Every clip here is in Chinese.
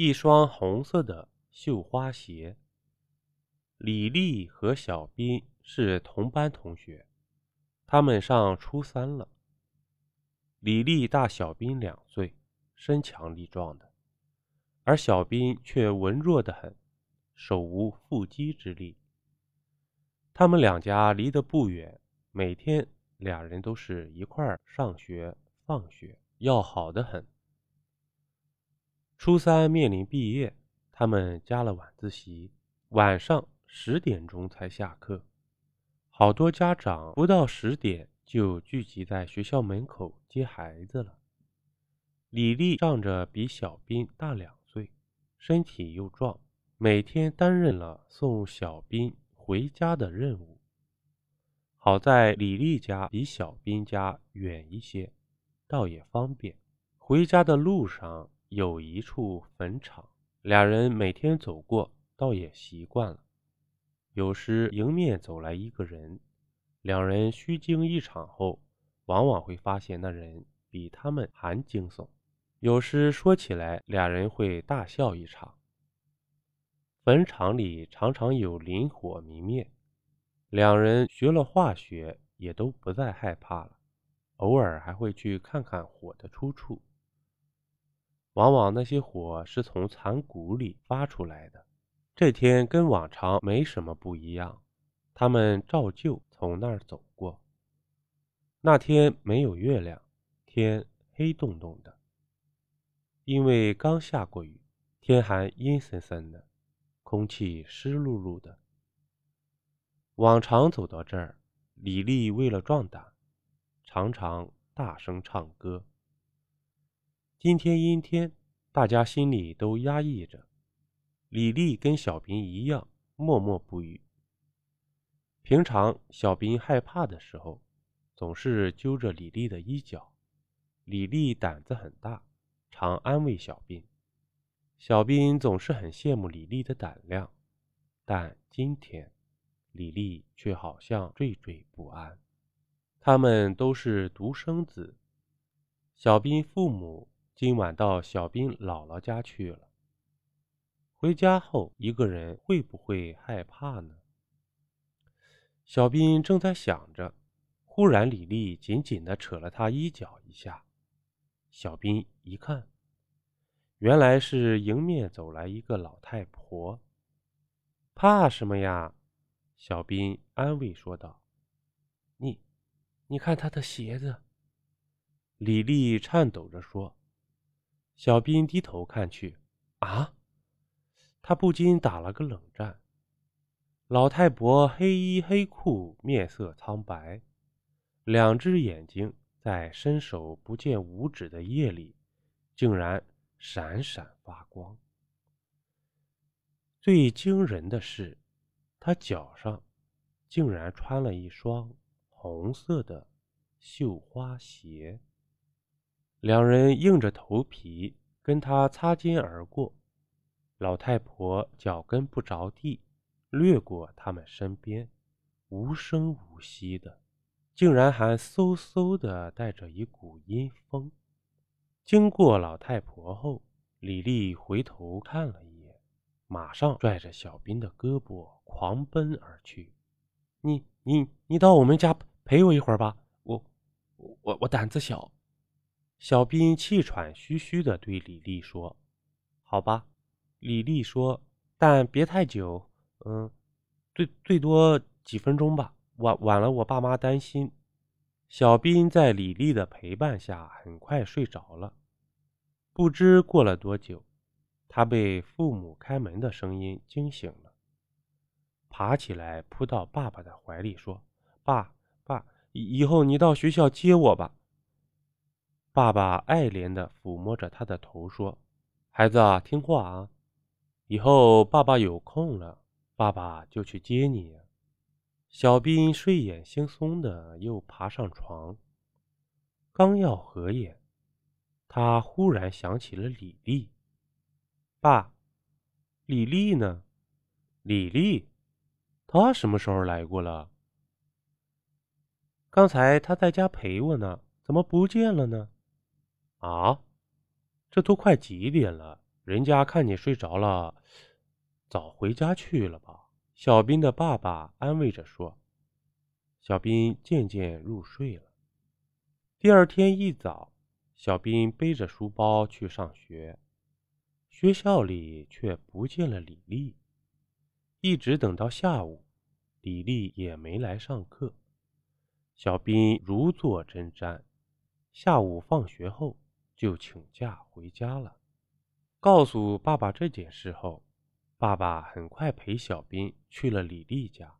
一双红色的绣花鞋。李丽和小斌是同班同学，他们上初三了。李丽大小斌两岁，身强力壮的，而小斌却文弱的很，手无缚鸡之力。他们两家离得不远，每天俩人都是一块儿上学放学，要好的很。初三面临毕业，他们加了晚自习，晚上十点钟才下课。好多家长不到十点就聚集在学校门口接孩子了。李丽仗着比小斌大两岁，身体又壮，每天担任了送小斌回家的任务。好在李丽家比小斌家远一些，倒也方便。回家的路上。有一处坟场，俩人每天走过，倒也习惯了。有时迎面走来一个人，两人虚惊一场后，往往会发现那人比他们还惊悚。有时说起来，俩人会大笑一场。坟场里常常有磷火明灭，两人学了化学，也都不再害怕了。偶尔还会去看看火的出处。往往那些火是从残骨里发出来的。这天跟往常没什么不一样，他们照旧从那儿走过。那天没有月亮，天黑洞洞的，因为刚下过雨，天还阴森森的，空气湿漉漉的。往常走到这儿，李丽为了壮胆，常常大声唱歌。今天阴天，大家心里都压抑着。李丽跟小斌一样，默默不语。平常小斌害怕的时候，总是揪着李丽的衣角。李丽胆子很大，常安慰小斌。小斌总是很羡慕李丽的胆量，但今天，李丽却好像惴惴不安。他们都是独生子，小斌父母。今晚到小斌姥姥家去了。回家后，一个人会不会害怕呢？小斌正在想着，忽然李丽紧紧地扯了他衣角一下。小斌一看，原来是迎面走来一个老太婆。怕什么呀？小斌安慰说道：“你，你看他的鞋子。”李丽颤抖着说。小兵低头看去，啊！他不禁打了个冷战。老太婆黑衣黑裤，面色苍白，两只眼睛在伸手不见五指的夜里，竟然闪闪发光。最惊人的是，她脚上竟然穿了一双红色的绣花鞋。两人硬着头皮跟他擦肩而过，老太婆脚跟不着地，掠过他们身边，无声无息的，竟然还嗖嗖的带着一股阴风。经过老太婆后，李丽回头看了一眼，马上拽着小兵的胳膊狂奔而去。你你你到我们家陪我一会儿吧，我我我胆子小。小兵气喘吁吁地对李丽说：“好吧。”李丽说：“但别太久，嗯，最最多几分钟吧。晚晚了，我爸妈担心。”小兵在李丽的陪伴下很快睡着了。不知过了多久，他被父母开门的声音惊醒了，爬起来扑到爸爸的怀里说：“爸爸，以后你到学校接我吧。”爸爸爱怜地抚摸着他的头，说：“孩子啊，听话啊，以后爸爸有空了，爸爸就去接你。”小兵睡眼惺忪的又爬上床，刚要合眼，他忽然想起了李丽。爸，李丽呢？李丽，她什么时候来过了？刚才她在家陪我呢，怎么不见了呢？啊，这都快几点了，人家看你睡着了，早回家去了吧？小兵的爸爸安慰着说。小兵渐渐入睡了。第二天一早，小兵背着书包去上学，学校里却不见了李丽。一直等到下午，李丽也没来上课。小兵如坐针毡，下午放学后就请假回家了。告诉爸爸这件事后，爸爸很快陪小兵去了李丽家。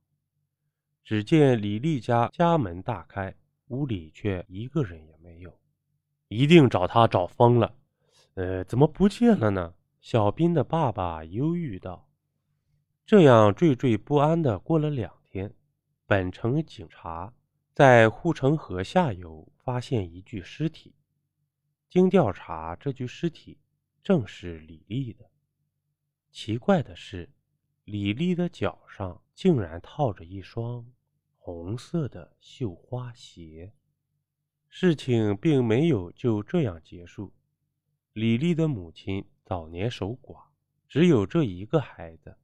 只见李丽家家门大开，屋里却一个人也没有。一定找他找疯了。呃，怎么不见了呢？小兵的爸爸忧郁道。这样惴惴不安的过了两天，本城警察在护城河下游发现一具尸体。经调查，这具尸体。正是李丽的。奇怪的是，李丽的脚上竟然套着一双红色的绣花鞋。事情并没有就这样结束。李丽的母亲早年守寡，只有这一个孩子。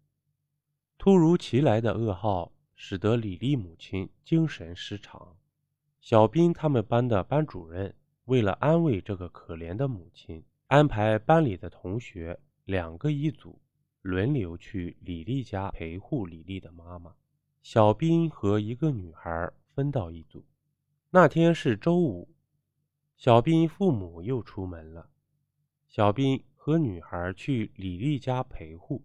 突如其来的噩耗使得李丽母亲精神失常。小斌他们班的班主任为了安慰这个可怜的母亲。安排班里的同学两个一组，轮流去李丽家陪护李丽的妈妈。小兵和一个女孩分到一组。那天是周五，小兵父母又出门了。小兵和女孩去李丽家陪护。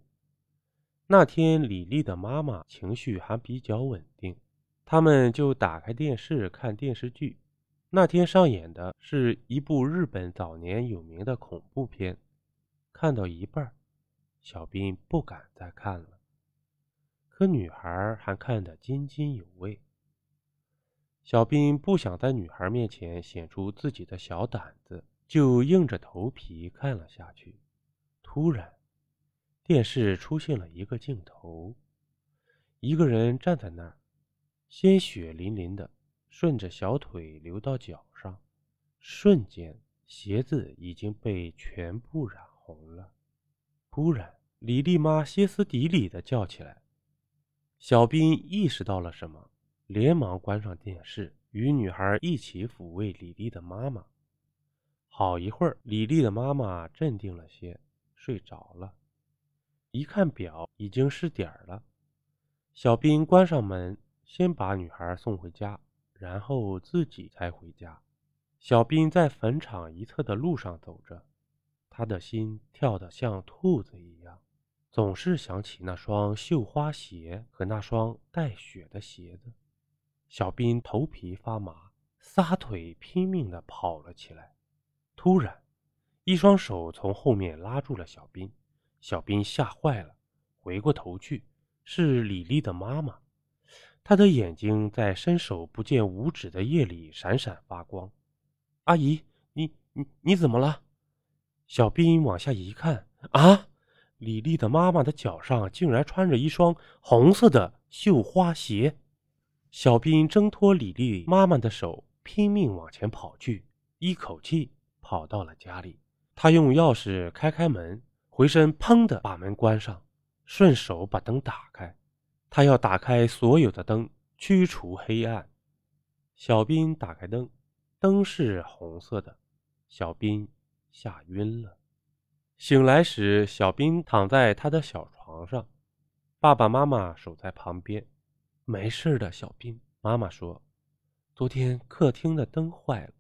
那天李丽的妈妈情绪还比较稳定，他们就打开电视看电视剧。那天上演的是一部日本早年有名的恐怖片，看到一半，小兵不敢再看了。可女孩还看得津津有味。小兵不想在女孩面前显出自己的小胆子，就硬着头皮看了下去。突然，电视出现了一个镜头，一个人站在那儿，鲜血淋淋的。顺着小腿流到脚上，瞬间鞋子已经被全部染红了。突然，李丽妈歇斯底里的叫起来。小兵意识到了什么，连忙关上电视，与女孩一起抚慰李丽的妈妈。好一会儿，李丽的妈妈镇定了些，睡着了。一看表，已经是点儿了。小兵关上门，先把女孩送回家。然后自己才回家。小兵在坟场一侧的路上走着，他的心跳得像兔子一样，总是想起那双绣花鞋和那双带血的鞋子。小兵头皮发麻，撒腿拼命地跑了起来。突然，一双手从后面拉住了小兵，小兵吓坏了，回过头去，是李丽的妈妈。他的眼睛在伸手不见五指的夜里闪闪发光。阿姨，你你你怎么了？小兵往下一看，啊，李丽的妈妈的脚上竟然穿着一双红色的绣花鞋。小兵挣脱李丽妈妈的手，拼命往前跑去，一口气跑到了家里。他用钥匙开开门，回身砰的把门关上，顺手把灯打开。他要打开所有的灯，驱除黑暗。小兵打开灯，灯是红色的。小兵吓晕了。醒来时，小兵躺在他的小床上，爸爸妈妈守在旁边。没事的，小兵。妈妈说：“昨天客厅的灯坏了，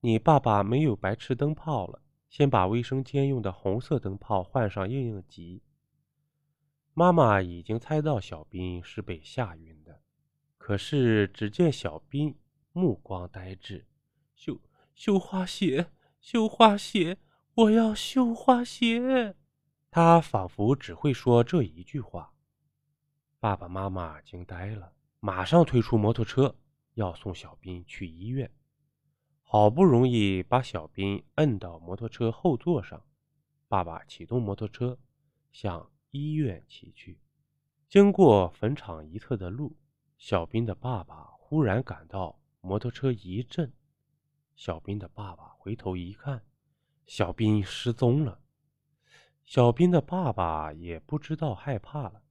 你爸爸没有白吃灯泡了，先把卫生间用的红色灯泡换上应应急。”妈妈已经猜到小兵是被吓晕的，可是只见小兵目光呆滞，绣绣花鞋，绣花鞋，我要绣花鞋。他仿佛只会说这一句话。爸爸妈妈惊呆了，马上推出摩托车要送小兵去医院。好不容易把小兵摁到摩托车后座上，爸爸启动摩托车，向。医院骑去，经过坟场一侧的路，小兵的爸爸忽然感到摩托车一震。小兵的爸爸回头一看，小兵失踪了。小兵的爸爸也不知道害怕了，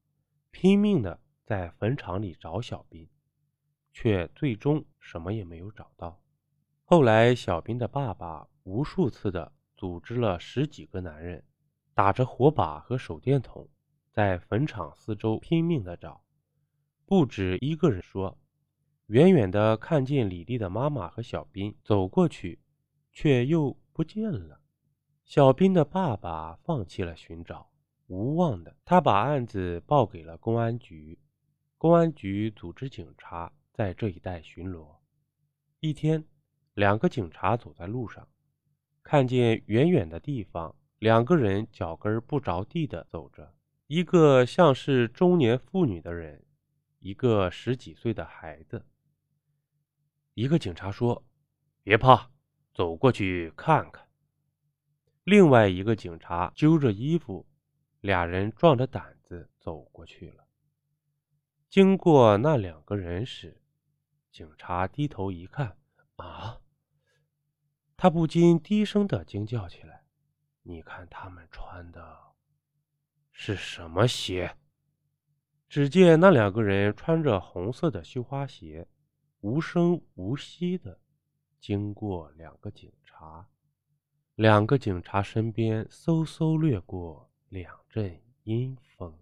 拼命的在坟场里找小兵，却最终什么也没有找到。后来，小兵的爸爸无数次的组织了十几个男人，打着火把和手电筒，在坟场四周拼命的找。不止一个人说，远远的看见李丽的妈妈和小兵走过去，却又不见了。小兵的爸爸放弃了寻找，无望的他把案子报给了公安局。公安局组织警察在这一带巡逻。一天。两个警察走在路上，看见远远的地方，两个人脚跟不着地的走着，一个像是中年妇女的人，一个十几岁的孩子。一个警察说：“别怕，走过去看看。”另外一个警察揪着衣服，俩人壮着胆子走过去了。经过那两个人时，警察低头一看。啊！他不禁低声的惊叫起来：“你看他们穿的是什么鞋？”只见那两个人穿着红色的绣花鞋，无声无息的经过两个警察。两个警察身边嗖嗖掠过两阵阴风。